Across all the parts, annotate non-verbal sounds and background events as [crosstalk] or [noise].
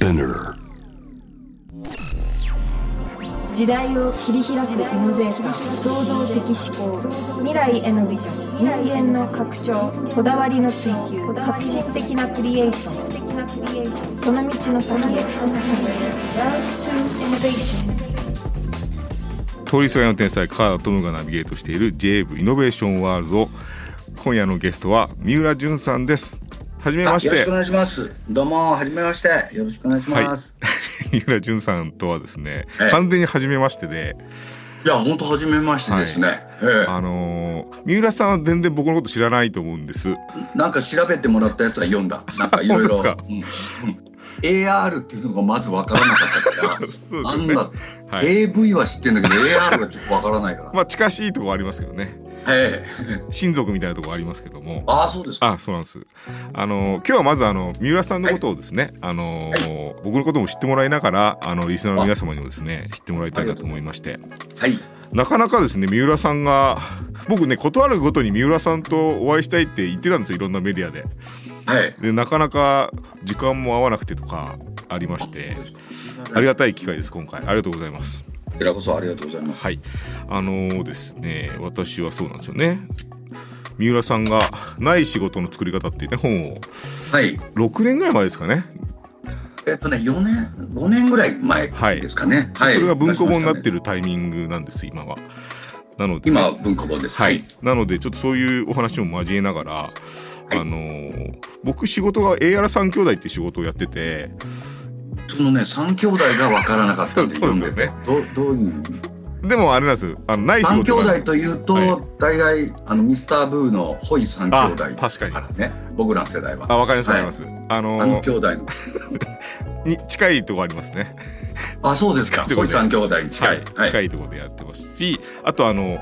Spinner. 時代を切り開くイノベーター創造的思考未来へのビジョン人間の拡張こだわりの追求革新的なクリエーションその道の先へ Love to Innovation 通りすがりの天才カートムがナビゲートしている JAV イノベーションワールド。今夜のゲストは三浦淳さんです。はじめましてよろしくお願いします。どうも、はじめまして。よろしくお願いします。はいい、[laughs] 三浦淳さんとはですねええ完全に初めましてでや、本当はじめましてですね。えあのー三浦さんは全然僕のこと知らないと思うんですえなんか調べてもらったやつは読んだ。なんかいろいろ。[laughs] AR っていうのがまずわからなかったから。[laughs] ねなんだ、はい AV は知ってんだけど AR がちょっとわからないから。まあ近しいところありますけどねええ。親族みたいなところありますけども。ああ、そうですか。あそうなんです。あのー今日はまずあの三浦さんのことをですね、あのー僕のことも知ってもらいながらあのリスナーの皆様にもですね知ってもらいたいなと思いまして。はい。なかなかですね三浦さんが僕ね断るごとに三浦さんとお会いしたいって言ってたんですよいろんなメディアで。はい。でなかなか時間も合わなくてとかありまして。ありがたい機会です今回。ありがとうございますこちらこそありがとうございます。はいあのーですね私はそうなんですよね三浦さんが「ない仕事の作り方」っていうね本をはい。6年ぐらい前ですかね、えっとね、4年、5年ぐらい前ですかね。はい。それが文庫本になってる。るタイミングなんです今はなので今は文庫本です。はい、。なのでちょっとそういうお話も交えながら、あのー僕仕事が AR 三兄弟っていう仕事をやっててそのね、三兄弟が分からなかったんで、そうですて。どどういう。でもあれなんですあのない仕三兄事が弟というと、はい。大概あのミスターブーのホイ三兄弟あ確かに。ね僕らの世代は。あわかりますわはいかります、あのあのー兄弟の。[laughs] に近いとこありますね。[laughs] あそうですか。ホイ三兄弟に近はい。い、はい。近いところでやってますしあとあの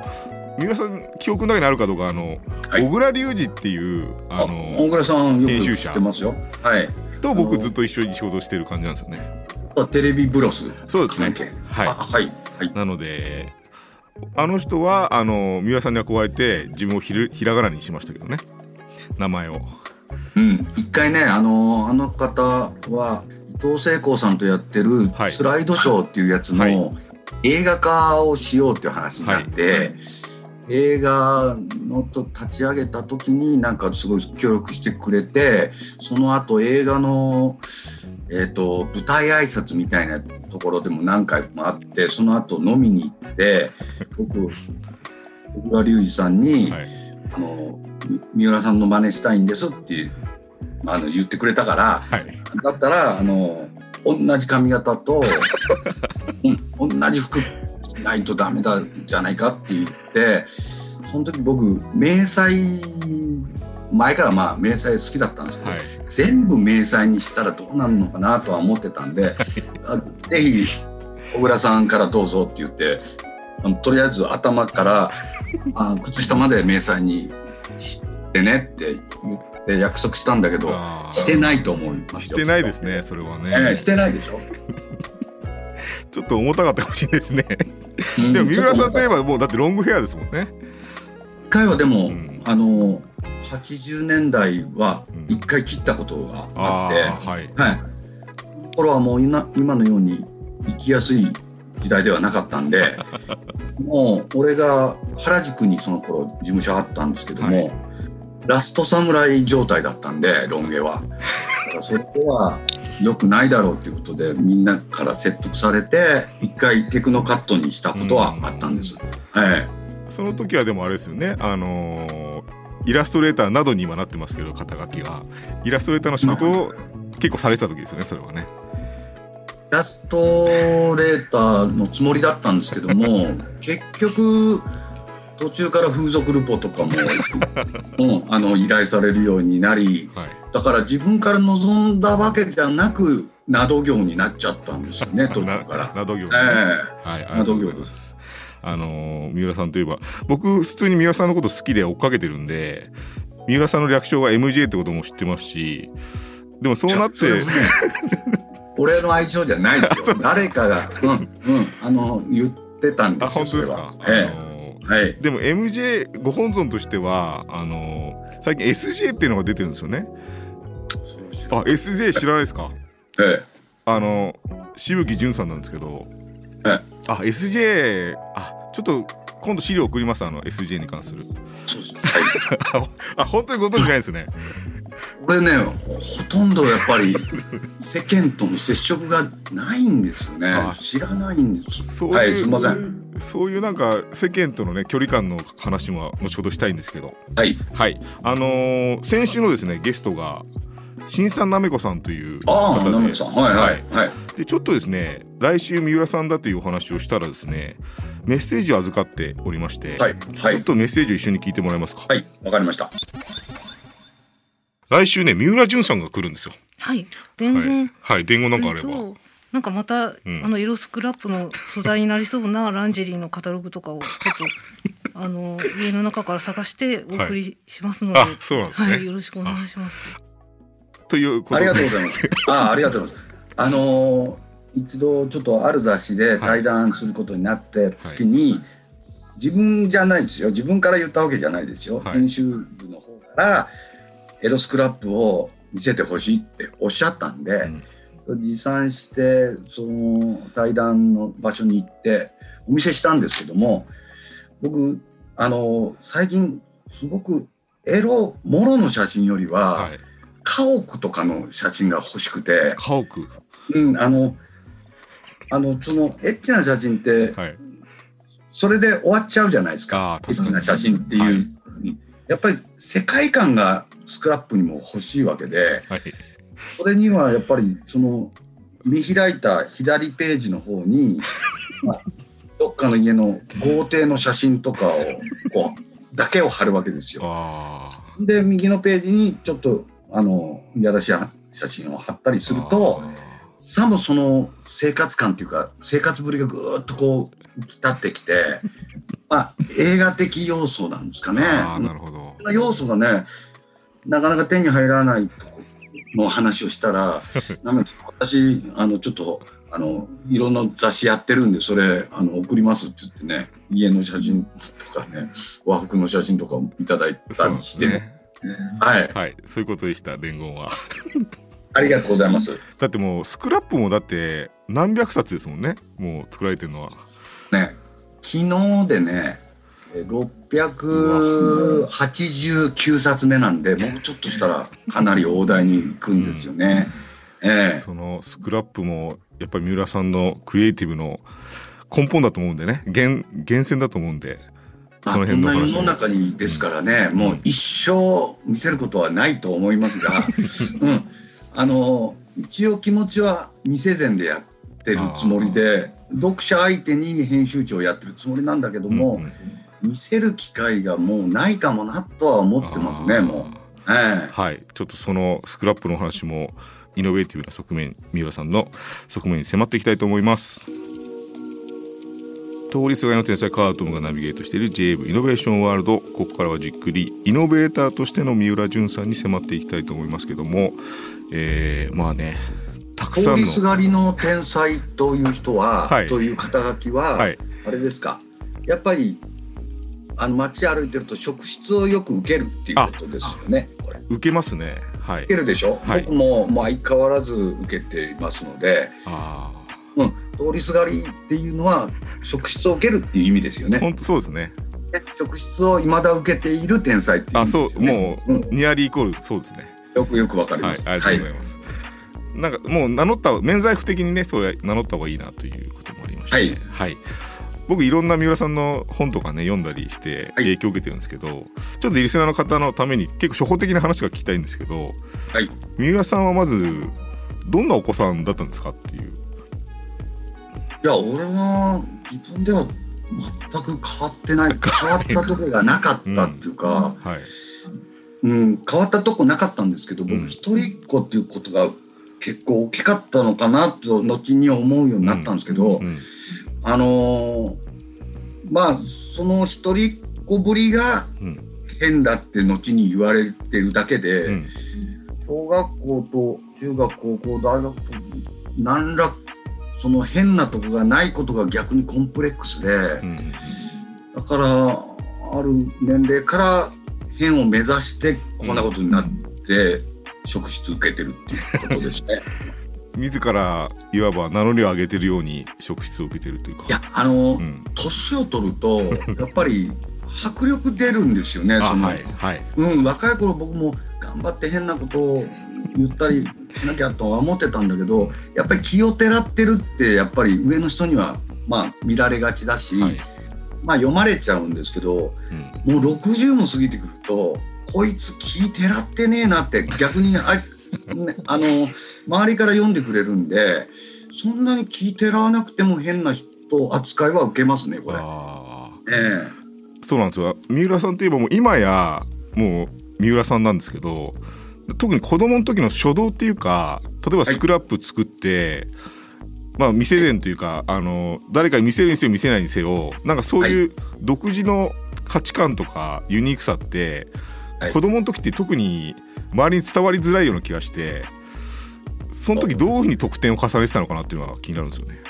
三浦さん記憶の中にあるかどうかあの、はい。小倉隆二っていうああの大倉さんよく編集者。知ってますよ。はいと僕ずっと一緒に仕事をしてる感じなんですよね。テレビブロス？そうですね。はい。あはいはい。なのであの人はあの三浦さんに憧れて自分をひるひらがなにしましたけどね。名前を。うん。一回ねあのあの方は伊藤聖光さんとやってるはい。スライドショーっていうやつの、はい。映画化をしようっていう話になって、はい映画のと立ち上げた時になんかすごい協力してくれてその後映画の、えー、と舞台挨拶みたいなところでも何回もあってその後飲みに行って僕小倉隆二さんに、はい。あのみ三浦さんの真似したいんですってあの言ってくれたからはい。だったらあの同じ髪型と、[laughs] うん、同じ服着ないとダメだじゃないかって言ってその時僕迷彩前からまあ迷彩好きだったんですけど、はい。全部迷彩にしたらどうなるのかなとは思ってたんで、[laughs] あぜひ小倉さんからどうぞって言ってあのとりあえず頭からあ靴下まで迷彩にしてねって言って約束したんだけどしてないと思いますよ。してないですねそれはね、ええしてないでしょ、[laughs] ちょっと重たかったかもしれないですね。うんでも三浦さんといえばもうだってロングヘアですもんね。一回はでも、うん。あの80年代はうん。一回切ったことがああって、あはい。はい、これはもう今今のように生きやすい時代ではなかったんで [laughs] もう俺が原宿にその頃事務所あったんですけども、はい。ラスト侍状態だったんでロン毛は。[laughs] だからそれは良くないだろうっていうことでみんなから説得されて一回テクノカットにしたことはあったんです。はいその時はでもあれですよね。あのーイラストレーターなどに今なってますけど肩書きがイラストレーターの仕事を結構されてた時ですよねそれはね。イラストレーターのつもりだったんですけども結局途中から風俗ルポとかも、[laughs] うん、あの依頼されるようになりはい。だから自分から望んだわけじゃなくなど業になっちゃったんですよね [laughs] 途中から。など業ね、えはい、あのー三浦さんといえば僕普通に三浦さんのこと好きで追っかけてるんで三浦さんの略称が MJ ってことも知ってますしでもそうなって [laughs] 俺の愛称じゃないですよ。誰かが、うんうん、あの言ってたんあですよ本当ですか、えあのーえはい。でも MJ ご本尊としてはあのー最近 SJ っていうのが出てるんですよね。あ SJ 知らないですか？ええ。あの渋木淳さんなんですけど。えあ SJ あちょっと今度資料送りますあの SJ に関する。そうですはい。[laughs] あ本当にご存知ないですね。これねほとんどやっぱり世間との接触がないんですよね。あ知らないんです。そういう、はいすいません。そういうなんか世間とのね距離感の話も後ほどしたいんですけど。はい。はい。あのー先週のですねゲストが新さんなめこさんというああ方で。なめこさん。はいはいはい。でちょっとですね来週三浦さんだというお話をしたらですねメッセージを預かっておりまして、はいはい。ちょっとメッセージを一緒に聞いてもらえますか、はいわかりました。来週ね三浦淳さんが来るんですよ。はい。伝はい。言、、はい、伝言なんかあれば、となんかまた、ん。あの色スクラップの素材になりそうなランジェリーのカタログとかをちょっとあの家の中から探してお送りしますので、あそうなんですね。はい、よろしくお願いします。ということあでりがとうございます。あ [laughs] あ、ありがとうございます。あのー一度ちょっとある雑誌で対談することになって時に、自分じゃないですよ。自分から言ったわけじゃないですよ。はい編集部の方からエロスクラップを見せてほしいっておっしゃったんで、持参してその対談の場所に行ってお見せしたんですけども、僕あのー最近すごくエロもろの写真よりは、はい家屋とかの写真が欲しくて、家屋うん、あの、あの、そのエッチな写真って、はい。それで終わっちゃうじゃないですか。エッチな写真っていう、はい。うんやっぱり世界観がスクラップにも欲しいわけで、はい。それにはやっぱりその見開いた左ページの方に、[laughs] まあ、どっかの家の豪邸の写真とかをこうだけを貼るわけですよ。あで右のページにちょっとあのいやらしい写真を貼ったりするとさもその生活感っていうか生活ぶりがぐーっとこう立ってきて、[laughs] まあ、映画的要素なんですかね。なるほど。要素がねなかなか手に入らないの話をしたら [laughs] 私あのちょっとあのいろんな雑誌やってるんでそれあの送りますって言ってね家の写真とかね和服の写真とかもいただいたりして、すねはい。はい。そういうことでした伝言は。ありがとうございます。だってもうスクラップもだって何百冊ですもんね。もう作られてるのは。ね、昨日でね、え689冊目なんで、もうちょっとしたらかなり大台に行くんですよね。ええ。そのスクラップもやっぱり三浦さんのクリエイティブの根本だと思うんでね。源源泉だと思うんで。まあ、そのこんな世辺の話の中にですからね、もう一生見せることはないと思いますが、[laughs] うん、あの一応気持ちは見せ前でやってるつもりで読者相手に編集長をやってるつもりなんだけども、うんうん見せる機会がもうないかもなとは思ってますねもう。ええ。はいちょっとそのスクラップの話もイノベーティブな側面三浦さんの側面に迫っていきたいと思います通りすがりの天才カートムがナビゲートしている JV イノベーションワールドここからはじっくりイノベーターとしての三浦淳さんに迫っていきたいと思いますけども、えー、まあねたくさんの。通りすがりの天才という人は、はい。という肩書きは、はい。あれですか？やっぱりあの街歩いてると職質をよく受けるっていうことですよね受けますね。はい。受けるでしょ、はい。僕ももう相変わらず受けていますので、あうん、通りすがりっていうのは職質を受けるっていう意味ですよね。あ本当そうですね。ね職質を未だ受けている天才っていう意あそうもう、うんニアリーイコールそうですね。よくよくわかります、はいありがとうございます、なんかもう名乗った免罪符的にねそれ名乗った方がいいなということもありまして、ね、はい、僕い。ろんな三浦さんの本とかね読んだりしてはい。影響を受けてるんですけど、ちょっとリスナーの方のために結構初歩的な話が聞きたいんですけどはい。三浦さんはまずどんなお子さんだったんですかっていういや俺は自分では全く変わってない。変わったとこがなかったっていうか、はい。うん変わったとこなかったんですけどうん。僕一人っ子っていうことが結構大きかったのかなと後に思うようになったんですけど、うん。あのーまあその一人っ子ぶりがうん。変だって後に言われてるだけで、うん。小学校と中学高校大学と何らその変なとこがないことが逆にコンプレックスで、うんだからある年齢から変を目指してこんなことになって職質受けてるっていうことですね。[laughs] 自らいわば名乗りを上げてるように職質を受けてるというか。いやあのうん、年を取るとやっぱり迫力出るんですよね [laughs] あその、はいはい。うん、若い頃僕も頑張って変なことを言ったりしなきゃとは思ってたんだけどやっぱり気をてらってるってやっぱり上の人にはまあ見られがちだし、はい、まあ読まれちゃうんですけどうん、もう60も過ぎてくるとこいつ気てらってねえなって逆にあ、ね、あの周りから読んでくれるんでそんなに気てらわなくても変な人扱いは受けますねこれ。あえーそうなんですよ。三浦さんといえばもう今やもう三浦さんなんですけど特に子供の時の書道っていうか例えばスクラップ作って、まあ未成年というかあの誰かに見せるにせよ見せないにせよなんかそういう独自の価値観とかユニークさって、はい。子供の時って特に周りに伝わりづらいような気がしてその時どういうふうに得点を重ねてたのかなっていうのが気になるんですよね。え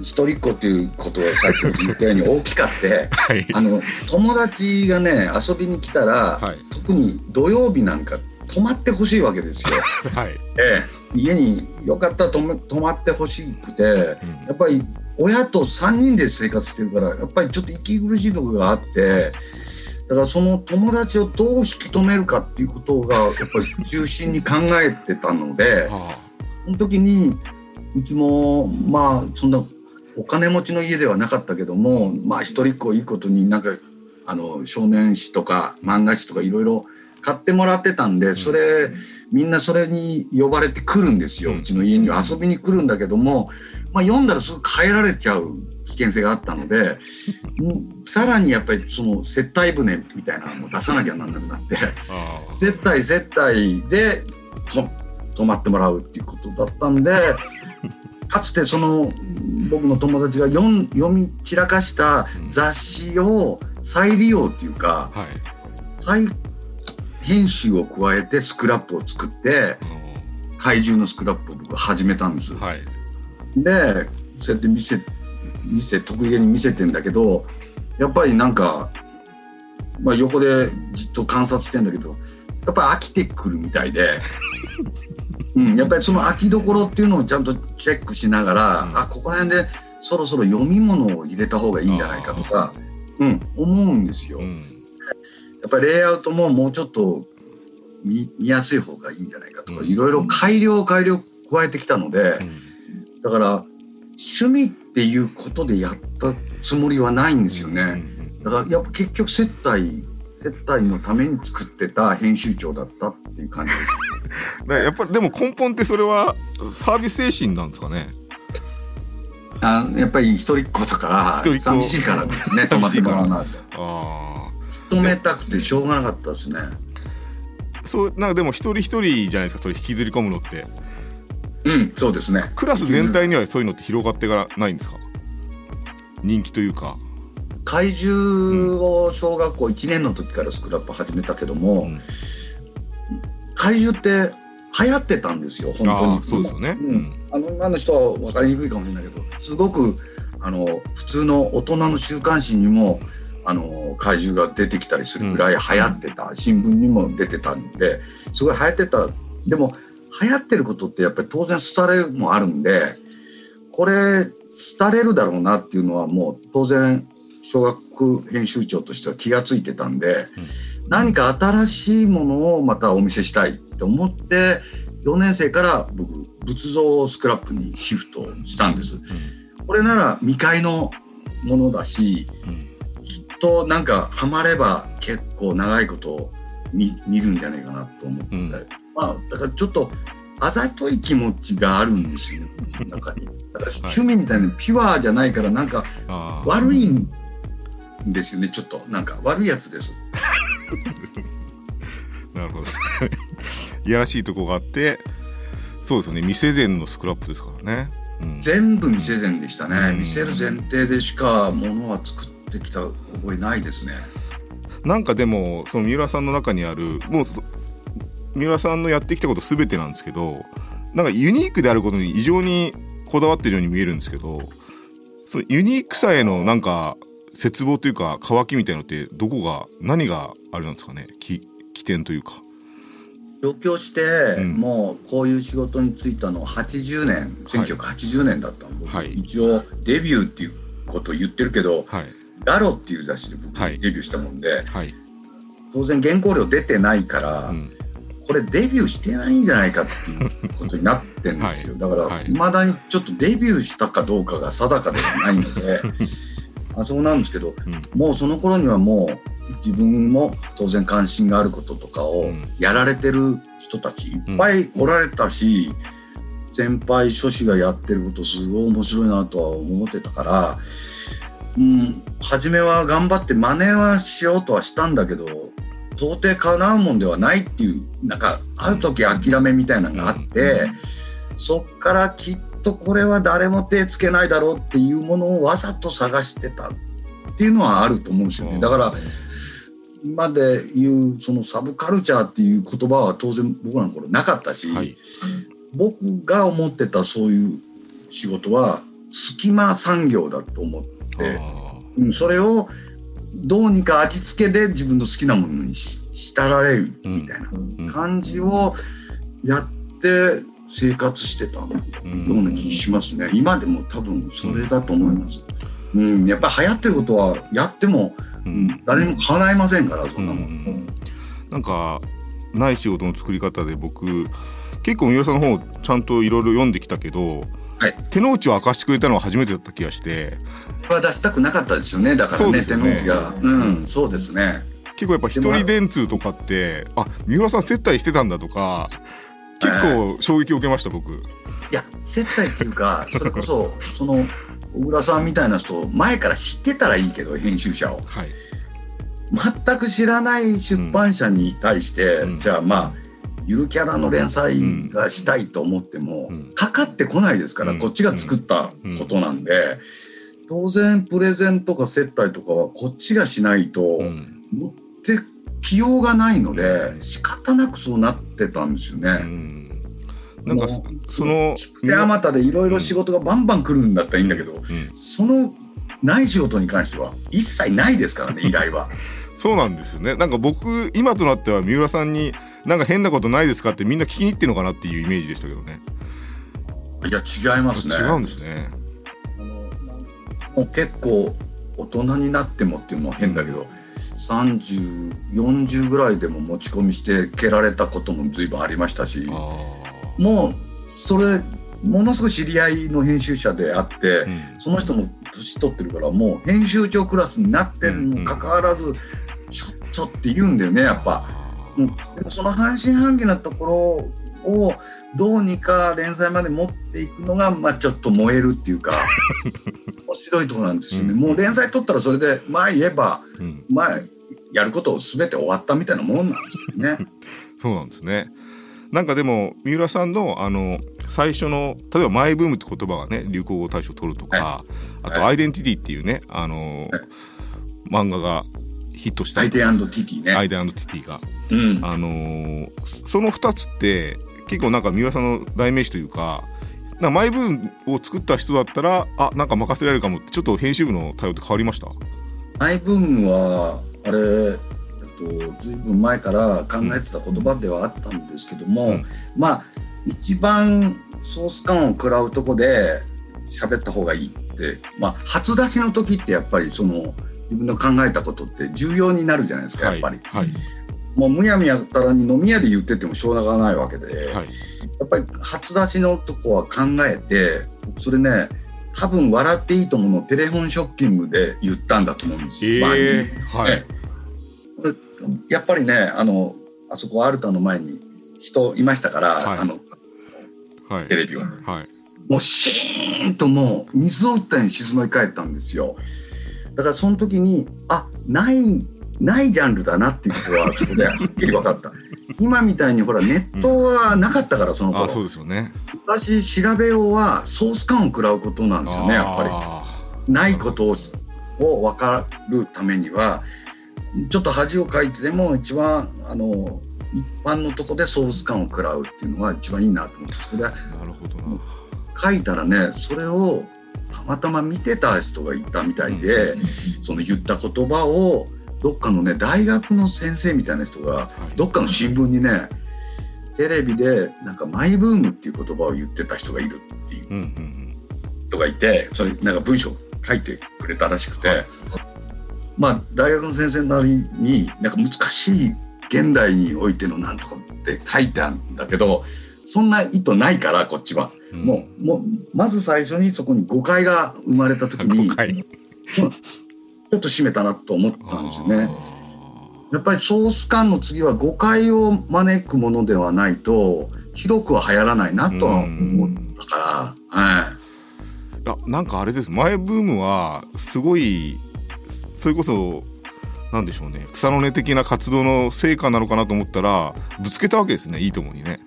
一人っ子っていうことをさっき言ったように大きかって [laughs] はい、あの友達がね遊びに来たら、はい。特に土曜日なんか泊まってほしいわけですよ。[laughs] はい。ええ、家によかったら泊まってほしくてうん。やっぱり親と3人で生活してるからやっぱりちょっと息苦しいところがあってだからその友達をどう引き止めるかっていうことがやっぱり [laughs] 中心に考えてたのではその時にうちもまあそんなお金持ちの家ではなかったけどもまあ一人っ子いいことになんかあの少年誌とか漫画誌とかいろいろ買ってもらってたんでそれみんなそれに呼ばれてくるんですよ。うちの家には。遊びに来るんだけども、まあ、読んだらすぐ帰られちゃう危険性があったのでうん [laughs] さらにやっぱりその接待船みたいなのも出さなきゃなんなくなって。接待接待でと泊まってもらうっていうことだったんで [laughs] かつてその僕の友達が読み散らかした雑誌を再利用っていうかはい。再編集を加えてスクラップを作って怪獣のスクラップを僕は始めたんです。はい。でそうやって見せ見せ得意げに見せてんだけどやっぱりなんか、まあ、横でじっと観察してんだけどやっぱり飽きてくるみたいで、[laughs] うん、やっぱりその飽きどころっていうのをちゃんとチェックしながら、うん。あここら辺でそろそろ読み物を入れた方がいいんじゃないかとか、うん、思うんですよ。やうんっぱりレイアウトももうちょっと見見やすい方がいいんじゃないかとか、うんいろいろ改良改良加えてきたので。うんだから趣味っていうことでやったつもりはないんですよね。だからやっぱ結局接待接待のために作ってた編集長だったっていう感じです。[laughs] やっぱりでも根本ってそれはサービス精神なんですかね？あやっぱり一人っ子だから寂しいからですね。[laughs] 泊まってもらうなって。あ止めたくてしょうがなかったですね。あ、そうなんかでも一人一人じゃないですか。それ引きずり込むのって。うん、そうですね。クラス全体にはそういうのって広がってからないんですか？人気というか。怪獣を小学校1年の時からスクラップ始めたけども、うん怪獣って流行ってたんですよ本当にああそうですよね。ううんんあの今の人は分かりにくいかもしれないけどすごくあの普通の大人の週刊誌にもあの怪獣が出てきたりするぐらい流行ってた、新聞にも出てたんですごい流行ってた。でも流行ってることってやっぱり当然廃れもあるんでこれ廃れるだろうなっていうのはもう当然小学編集長としては気がついてたんで、何か新しいものをまたお見せしたいと思って4年生から僕仏像スクラップにシフトしたんです。これなら未開のものだしとなんかハマれば結構長いこと見見るんじゃないかなと思って、うんまあだからちょっとあざとい気持ちがあるんですよね中に。だから趣味みたいなピュアじゃないからなんか悪いんですよねちょっとなんか悪いやつです。[laughs] なるほど。[laughs] いやらしいとこがあって、そうですよね。未成前のスクラップですからね。うん全部見せ前でしたね、うん見せる前提でしかものは作ってきた覚えないですね。なんかでもその三浦さんの中にあるもうそ三浦さんのやってきたこと全てなんですけどなんかユニークであることに異常にこだわってるように見えるんですけどそのユニークさへのなんか絶望というか渇きみたいのってどこが何があれなんですかね？き起点というか。上京して、うん。もうこういう仕事に就いたのは80年はい。1980年だったの、僕はい。一応デビューっていうことを言ってるけどはい「ガロ」っていう雑誌で僕はい。デビューしたもんで、はい、当然原稿料出てないから、うん、これデビューしてないんじゃないかっていうことになってんですよ、だから、はい。いまだにちょっとデビューしたかどうかが定かではないので [laughs] あそうなんですけど、うん。もうその頃にはもう自分も当然関心があることとかをうん。やられてる人たちいっぱいおられたし、先輩諸子がやってることすごい面白いなとは思ってたから、うん、初めは頑張って真似はしようとはしたんだけど到底叶うもんではないっていうなんかある時諦めみたいなのがあって、そっからきっとこれは誰も手つけないだろうっていうものをわざと探してたっていうのはあると思うんですよね。だから今で言うそのサブカルチャーっていう言葉は当然僕らの頃なかったし、はい、僕が思ってたそういう仕事は隙間産業だと思って、あうん、それをどうにか味付けで自分の好きなものにししたられるみたいな感じをやって生活してたような気しますね。今でも多分それだと思います。うん、やっぱり流行ってることはやっても、ううん。ん、誰にも叶いませんからそんなもん。うん。なんかない仕事の作り方で僕結構三浦さんの本をちゃんといろいろ読んできたけど、はい。手の内を明かしてくれたのは初めてだった気がして。これは出したくなかったですよね。だからねね。の内が。うん、そうですね。結構やっぱ一人電通とかってあ三浦さん接待してたんだとか結構衝撃を受けました僕。いや接待っていうか [laughs] それこそその小倉さんみたいな人前から知ってたらいいけど編集者を。はい、全く知らない出版社に対して、うん。じゃあまあゆるキャラの連載がしたいと思っても、うん。かかってこないですから、うん。こっちが作ったことなんで、当然プレゼンとか接待とかはこっちがしないとうん。持ってきようがないので仕方なくそうなってたんですようね。ん。なんかそのであまたでいろいろ仕事がバンバン来るんだったらいいんだけど、うん。そのない仕事に関しては一切ないですからね依頼は。[laughs] そうなんですよね。なんか僕今となっては三浦さんになんか変なことないですかってみんな聞きに行ってるのかなっていうイメージでしたけどね。いや違いますね。違うんですね。もう結構大人になってもっていうのは変だけど、3040ぐらいでも持ち込みして蹴られたことも随分ありましたしあもうそれものすごい知り合いの編集者であって、あ、うん。その人も年取ってるからもう編集長クラスになってるにもかかわらず、ちょっとって言うんだよねやっぱ。うん、でもその半信半疑なところをどうにか連載まで持っていくのが、まあ、ちょっと燃えるっていうか [laughs] 面白いところなんですよね、うん。もう連載取ったらそれでまあ言えばうん、まあやることを全て終わったみたいなもんなんですけどね。[laughs] そうなんですね。なんかでも三浦さんのあの最初の例えばマイブームって言葉がね流行語大賞取るとか、はあとはい。アイデンティティっていうねあの、はい。漫画がヒットしたアイデンティティね。アイデンティティが、うん、あのーそその2つって結構なんか三浦さんの代名詞というかなんかマイブームを作った人だったらあなんか任せられるかもってちょっと編集部の対応って変わりました？マイブームはあれ、えっと、ずいぶん前から考えてた言葉ではあったんですけども、うん。まあ一番ソース感を食らうとこで喋った方がいいって、まあ、初出しの時ってやっぱりその自分の考えたことって重要になるじゃないですかやっぱり。はいもうむやみやったらに飲み屋で言っててもしょうがないわけで、はい。やっぱり初出しのとこは考えてそれね多分「笑っていいと思う」のテレフォンショッキングで言ったんだと思うんですよ。えー、はい、えやっぱりねあのあそこアルタの前に人いましたから、はい。あのはい。テレビははいもうシーンともう水を打ったように静まり返ったんですよだからその時にあないないジャンルだなっていうことはそこではっきり分かった。今みたいにほらネットはなかったからその頃、あそうですよね。昔調べようはソース感を食らうことなんですよねやっぱり。あないことをを分かるためにはちょっと恥をかいてでも一番あの一般のとこでソース感を食らうっていうのが一番いいなと思ってそれーなるほどな。書いたらねそれをたまたま見てた人がいたみたいで、その言った言葉をどっかのね大学の先生みたいな人がはい。どっかの新聞にねテレビでなんかマイブームっていう言葉を言ってた人がいるっていう人がいてそれなんか文章書いてくれたらしくて、はい。まあ大学の先生なりになんか難しい現代においてのなんとかって書いてあるんだけどそんな意図ないからこっちは、うん。もうもうまず最初にそこに誤解が生まれた時に [laughs] ょっと締めたなと思ったんですよね。やっぱりソース感の次は誤解を招くものではないと広くは流行らないなとは思ったから、はい。いやなんかあれです。前ブームはすごいそれこそなんでしょうね。草の根的な活動の成果なのかなと思ったらぶつけたわけですね。いいともにね。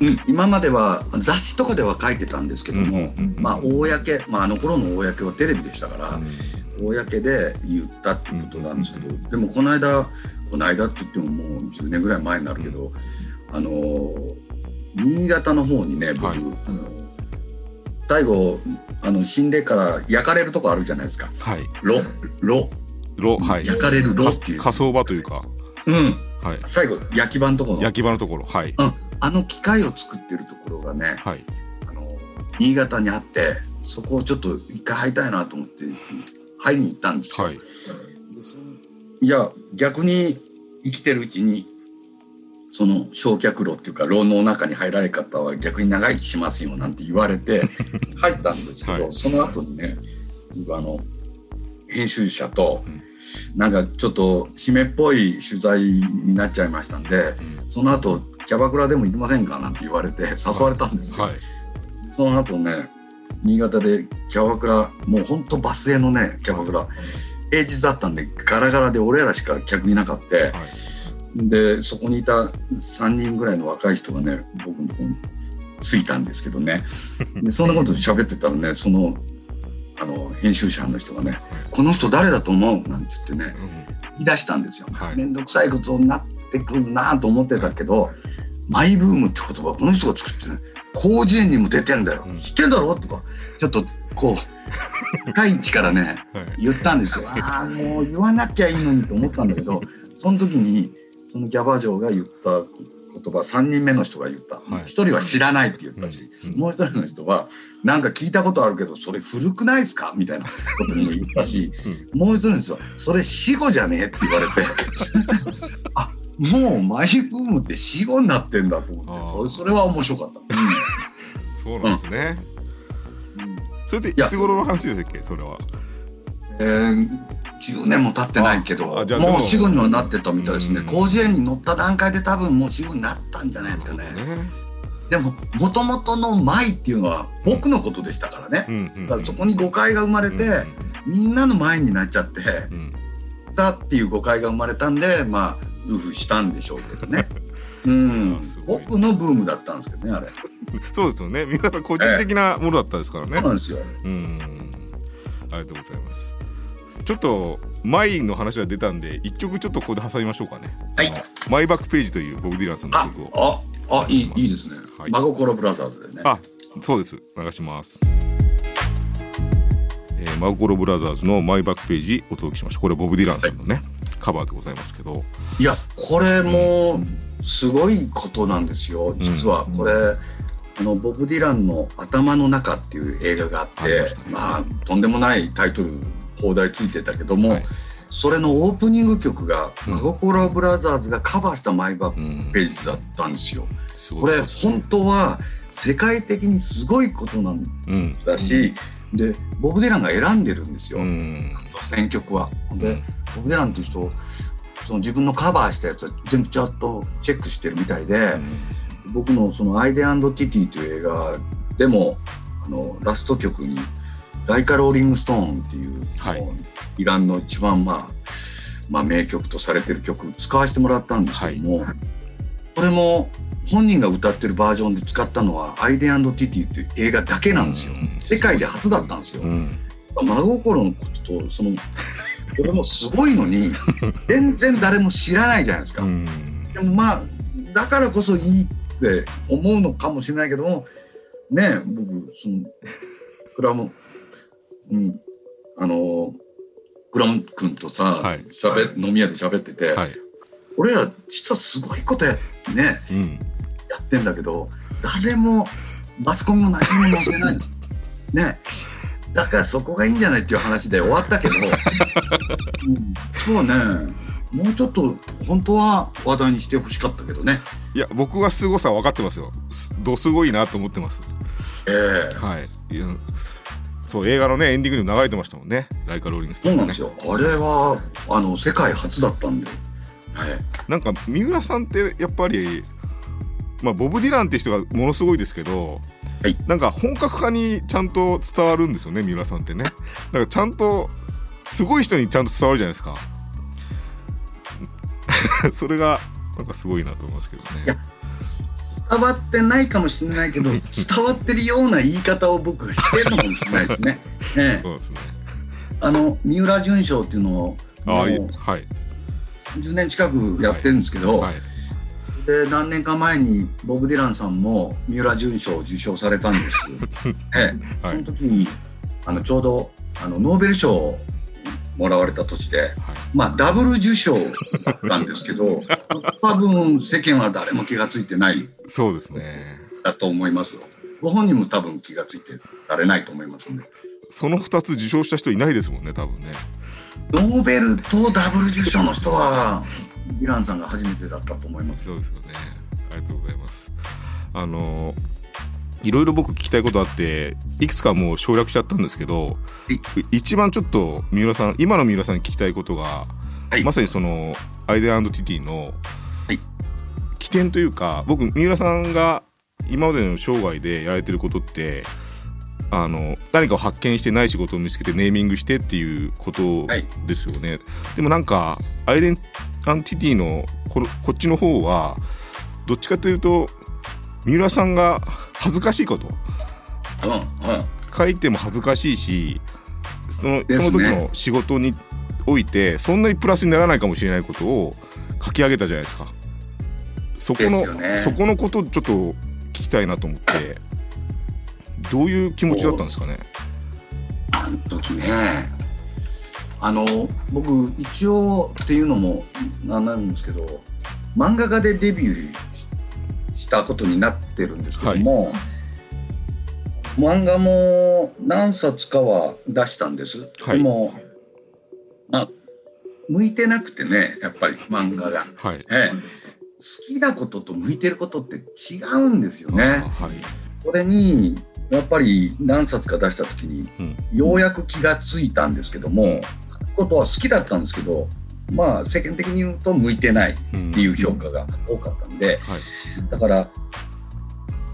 うん、今までは雑誌とかでは書いてたんですけども、うんうんうんまあ公、まあ、あの頃の公はテレビでしたから、公で言ったっていうことなんですけど、でもこの間この間って言ってももう10年ぐらい前になるけど、あのー新潟の方にね僕、はい。あの最後あの死んでから焼かれるとこあるじゃないですか。はい。炉炉ろはい。焼かれる炉かっていう、火葬場というか、うん、はい。最後焼き場のところの。焼き場のところ、はい。うん、あの機械を作ってるところがね、はい。あの新潟にあってそこをちょっと一回入りたいなと思って入りに行ったんですよ。はい。いや逆に生きてるうちにその焼却炉っていうか炉の中に入られる方は逆に長生きしますよなんて言われて [laughs] 入ったんですけど、はいその後にね僕あの編集者とうんなんかちょっと締めっぽい取材になっちゃいましたんでその後キャバクラでも行きませんかなんて言われて誘われたんですよ。はい。その後ね新潟でキャバクラもうほんとバスへのねキャバクラ平日だったんでガラガラで俺らしか客いなかった、はい。でそこにいた3人ぐらいの若い人がね僕のところに着いたんですけどね [laughs] でそんなこと喋ってたらねそのあの編集者の人がね「この人誰だと思う?」なんつってねうん言い出したんですよ。はいめんどくさいことになってくるなと思ってたけどマイブームって言葉この人が作ってね広辞苑にも出てんだよ、うん。知ってんだろ？とかちょっとこう深い位置からねはい。言ったんですよ。[laughs] ああもう言わなきゃいいのにと思ったんだけどその時にそのキャバ嬢が言った言葉3人目の人が言った。はい。1人は知らないって言ったし、うん。うん。もう1人の人はなんか聞いたことあるけどそれ古くないですか？みたいなことにも言ったし、もう一人の人はそれ死後じゃねえって言われて。[laughs] [laughs] あもうマイブームって死後になってんだと思ってそれそれは面白かった。[laughs] そうなんですね。うん。それっていつ頃の話でしたっけそれは？えー、10年も経ってないけどももう死後にはなってたみたいですね。うん。広辞苑に載った段階で多分もう死後になったんじゃないですかね。でももともとの「舞」っていうのは僕のことでしたからね。うんうんだからそこに誤解が生まれてみんなの前になっちゃってうん。たっていう誤解が生まれたんでまあウフしたんでしょうけどねうん [laughs] 僕のブームだったんですけどねあれそうですよね。皆さん個人的なものだったですからねそうな。んですようん。ありがとうございます。ちょっとマイの話が出たんで一曲ちょっとここで挟みましょうかね。はいマイバックページというボブ・ディランさんのあ曲を。ああいいいいですね、はい真心ブラザーズでねあ、そうです。流します。えー、マゴロブラザーズのマイバックページお届けしました。これボブ・ディランさんのね、カバーでございますけど。いやこれもすごいことなんですよ。実はこれ、あのボブ・ディランの「頭の中」っていう映画があってまね。まあとんでもないタイトル放題ついてたけども、はい。それのオープニング曲がうん。真心ブラザーズがカバーしたマイバッページだったんですよ。すごこれ本当は世界的にすごいことなんうん。だし、でボブ・ディランが選んでるんですよ、うん。選曲は。で、うんボブ・ディランっていう人その自分のカバーしたやつは全部ちゃんとチェックしてるみたいで、僕のその「アイデアンド・ティティ」という映画でもあのラスト曲に「ライカ・ローリング・ストーン」っていう、はいイランの一番、まあ、まあ名曲とされてる曲使わせてもらったんですけども、これも本人が歌ってるバージョンで使ったのは「アイデアンド・ティティ」っていう映画だけなんですよ。うん世界で初だったんですよ。うん。真心のこととそのこれもすごいのに [laughs] 全然誰も知らないじゃないですか。うん。でもまあだからこそいいって思うのかもしれないけどもね僕そのクラムうんあのクラム君とさ、はいしゃべ飲み屋で喋ってて、はい。俺ら実はすごいことやってねうん。ってんだけど誰もマスコミも何も載せない [laughs] ね。だからそこがいいんじゃないっていう話で終わったけど、[laughs] うん、そうね。もうちょっと本当は話題にしてほしかったけどね。いや僕は凄さ分かってますよ。すどすごいなと思ってます。ええ。はい。いやそう映画のねエンディングにも流れてましたもんね。ライカ・ローリングスね。そうなんですよ。あれはあの世界初だったんで、はい、なんか三浦さんってやっぱりまあボブ・ディランって人がものすごいですけど、はい。なんか本格化にちゃんと伝わるんですよね三浦さんってね。だからちゃんとすごい人にちゃんと伝わるじゃないですか。[laughs] それがなんかすごいなと思いますけどね。いや伝わってないかもしれないけど [laughs] 伝わってるような言い方を僕がしてるのかもしれないですね。ええ。そうですね。あの三浦淳賞っていうのをああいもうはい。10年近くやってるんですけど、はいで何年か前にボブ・ディランさんも三浦淳賞を受賞されたんです。[laughs] ええはいその時にあのちょうどあのノーベル賞をもらわれた年で、はいまあ、ダブル受賞だったんですけど [laughs] 多分世間は誰も気がついてないそうですねだと思いますよ。ご本人も多分気がついてられないと思いますんで。その2つ受賞した人いないですもんね多分ねノーベルとダブル受賞の人は、イランさんが初めてだったと思います。そうですよね。ありがとうございます。あのいろいろ僕聞きたいことあっていくつかもう省略しちゃったんですけどい一番ちょっと三浦さん今の三浦さんに聞きたいことが、はい。まさにそのアイデアティティのはい。起点というか僕三浦さんが今までの生涯でやられてることってあの何かを発見してない仕事を見つけてネーミングしてっていうことはい。ですよね、でもなんかアイデンティティのこのこっちの方はどっちかというと三浦さんが恥ずかしいこと。うん、うん。書いても恥ずかしいしそのその時の仕事においてそんなにプラスにならないかもしれないことを書き上げたじゃないですか。そこの、ね。そこのことちょっと聞きたいなと思ってどういう気持ちだったんですかね？あの時ね、あの、僕、一応っていうのもなんなんですけど、漫画家でデビューししたことになってるんですけども、漫画も何冊かは出したんです。はいでも、まあ、向いてなくてね、やっぱり漫画が。はいええ、好きなことと向いてることって違うんですよあね。はい、これにやっぱり何冊か出した時にうん。ようやく気がついたんですけども書くことは好きだったんですけどまあ世間的に言うと向いてないうんっていう評価が多かったんではい。だから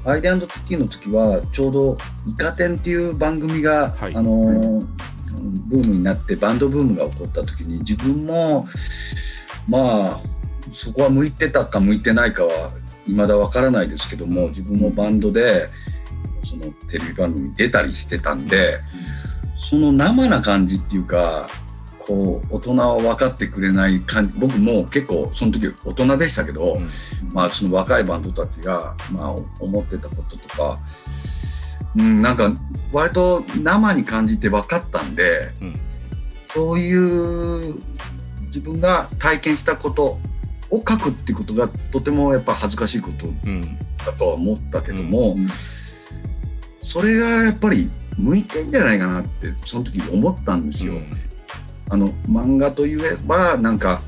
アイデアティティの時はちょうど「イカ天」っていう番組が、はい。あのーブームになってバンドブームが起こった時に自分もまあそこは向いてたか向いてないかは未だわからないですけども自分もバンドでそのテレビ番組に出たりしてたんでその生な感じっていうかこう大人は分かってくれない感じ僕も結構その時大人でしたけど、うん。まあ、その若いバンドたちが、まあ、思ってたこととか、うん、なんか割と生に感じて分かったんで、うん。そういう自分が体験したことを書くっていうことがとてもやっぱ恥ずかしいことうん。だとは思ったけども、それがやっぱり向いてんじゃないかなってその時思ったんですよ。あの漫画といえばなんか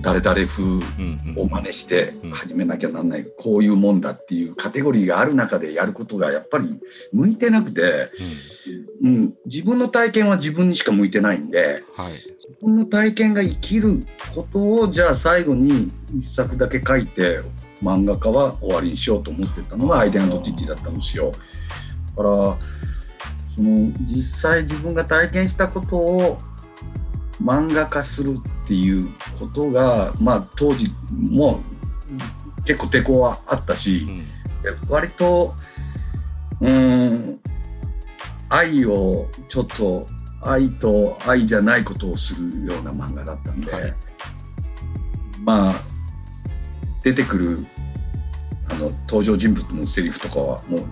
誰々風うんうん。を真似してうん。始めなきゃなんない、こういうもんだっていうカテゴリーがある中でやることがやっぱり向いてなくて、うん、自分の体験は自分にしか向いてないんでうんはい。自分の体験が生きることをじゃあ最後に一作だけ書いて漫画家は終わりにしようと思ってたのがアイデアティティだったんですよ。だからその実際自分が体験したことを漫画化するっていうことがまあ当時も結構抵抗はあったしう、ん。で割とうーん愛をちょっと愛と愛じゃないことをするような漫画だったんで、はい。まあ出てくるあの登場人物のセリフとかはもう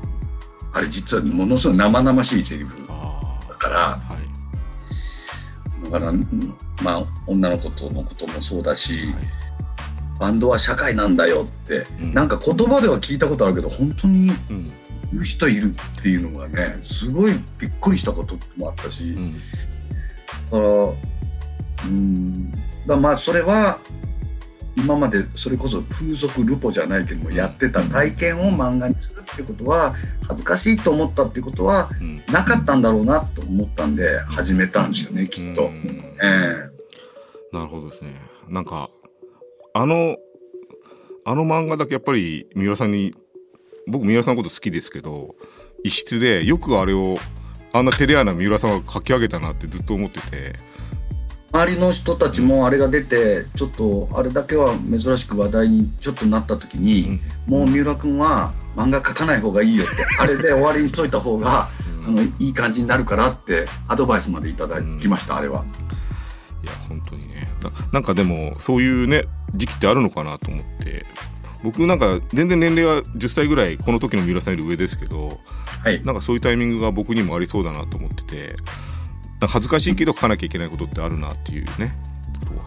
あれ実はものすごい生々しいセリフあだからあはい。だからうんまあ女の子とのこともそうだし、はい。バンドは社会なんだよって、うん。なんか言葉では聞いたことあるけど本当にうん。言う人いるっていうのがねすごいびっくりしたこともあったし、うん。だからうん。だまあそれは今までそれこそ風俗ルポじゃないけどもやってた体験を漫画にするってことは恥ずかしいと思ったってことはうん。なかったんだろうなと思ったんで始めたんですよねきっと。うん。えなるほどですね。なんかあのあの漫画だけやっぱり三浦さんに僕三浦さんのこと好きですけど一室でよくあれをあんな照れ屋な三浦さんが書き上げたなってずっと思っててえ周りの人たちもあれが出てちょっとあれだけは珍しく話題にちょっとなった時に、もう三浦君は漫画描かない方がいいよってあれで終わりにしといた方があのいい感じになるからってアドバイスまでいただきました、あれは。いや本当にね。ななんかでもそういうね時期ってあるのかなと思って。僕なんか全然年齢は10歳ぐらいこの時の三浦さんより上ですけどはい、なんかそういうタイミングが僕にもありそうだなと思ってて恥ずかしいけど書かなきゃいけないことってあるなっていうね。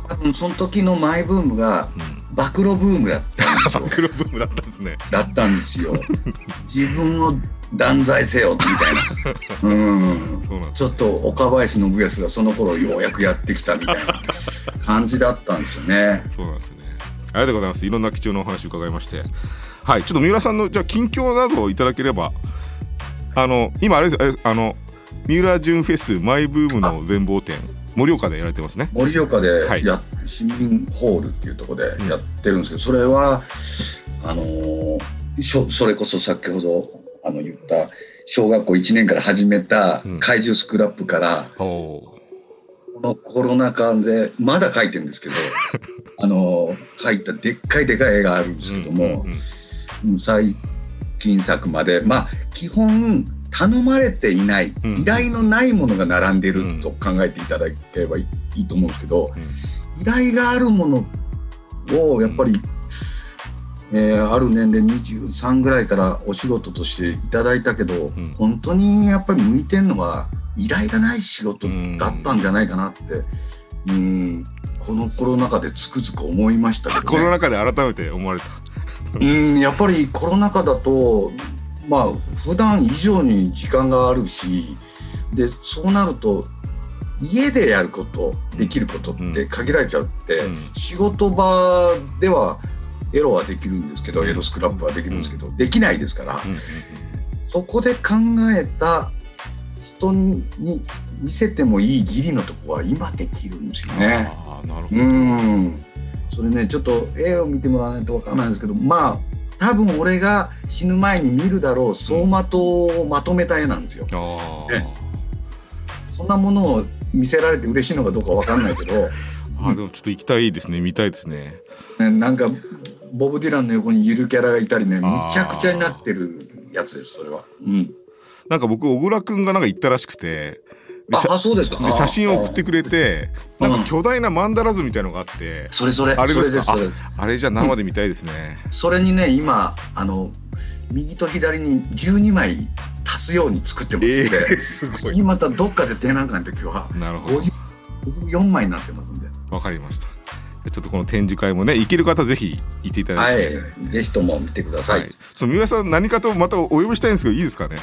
多分その時のマイブームがうん。暴露ブームだったんですよ。[laughs] 暴露ブームだったんですね。だったんですよ。自分を断罪せよみたいな。[laughs] うん。そうなんです。ちょっと岡林信康がその頃ようやくやってきたみたいな感じだったんですよね。そうなんですね。ありがとうございます。いろんな貴重なお話伺いまして。はい。ちょっと三浦さんのじゃあ近況などをいただければ。あの今あれですあれあの三浦純フェスマイブームの全貌展盛岡でやられてますね。盛岡ではい。や、市民ホールっていうところでやってるんですけど、それはあのーそれこそ先ほどあの言った小学校1年から始めたうん。怪獣スクラップから、おおこのコロナ禍でまだ書いてるんですけど [laughs] あの書いたでっかいでかい絵があるんですけども、うんうんうん。うん最近作までまあ基本頼まれていない、うん。依頼のないものが並んでるうん。と考えていただければいいいいと思うんですけど、依頼があるものをやっぱり、えーある年齢23ぐらいからお仕事としていただいたけど、ん。本当にやっぱり向いてるのは依頼がない仕事だったんじゃないかなって、うん、このコロナ禍でつくづく思いましたけど、ね、コロナ禍で改めて思われた。うんやっぱりコロナ禍だとまあ普段以上に時間があるしでそうなると家でやることできることって限られちゃって、うん。仕事場ではエロはできるんですけど、エロスクラップはできるんですけど、できないですから、うんうんそこで考えた人に見せてもいい義理のとこは今できるんですようんね。ああなるほど。うん。それね、ちょっと絵を見てもらわないとわからないんですけど、まあ、多分俺が死ぬ前に見るだろう走馬灯をまとめた絵なんですよ。あーえそんなものを見せられて嬉しいのかどうかわかんないけど、あーでもちょっと行きたいですね見たいですねねなんか、ボブ・ディランの横にゆるキャラがいたりね、むちゃくちゃになってるやつです、それは。うん。なんか僕小倉くんがなんか行ったらしくてあ、あそうですか。で写真を送ってくれてなんか巨大なマンダラ図みたいのがあってそれそれ、あれですあれじゃ生で見たいですね。それにね、今、あの、右と左に12枚足すように作ってまえして、ー、[laughs] す次またどっかで展覧会の時はなるほど。50 54枚になってますんで、わかりました。でちょっとこの展示会もね行ける方ぜひ行っていただはいて、い、ぜひとも見てください。はい、その三浦さん何かとまたお呼びしたいんですけどいいですかね？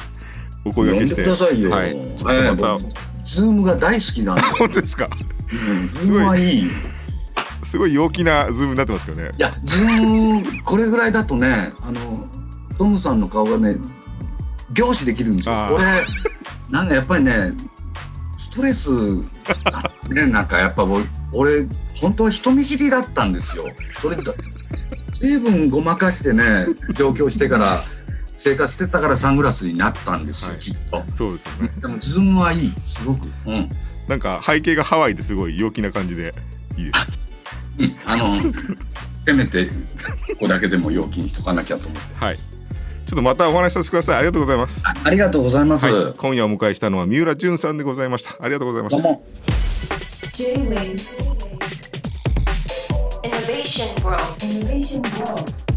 お声掛けして。くださいよ。はい、えちょっとまた、僕ズームが大好きなんで、[laughs] 本当ですか？うん、ズームはいい。いすごい陽気なズームになってますけどね。や、ズーム、これぐらいだとね、あの、トムさんの顔がね、凝視できるんですよ。これ、なんかやっぱりね、ストレスね、[laughs] なんかやっぱ俺俺、本当は人見知りだったんですよ。それだ、随分ごまかしてね、上京してから、生活してたからサングラスになったんですよ、はいきっと。そうですよねでも、ズームはいい、すごく。うん。なんか背景がハワイですごい陽気な感じでいいですうん、あの、せめて、ここだけでも陽気にしとかなきゃと思って。はいちょっとまたお話しさせてくださいありがとうございますあありがとうございます。はい、今夜お迎えしたのは三浦淳さんでございましたありがとうございましたどうも。J-Wave Innovation World. Innovation World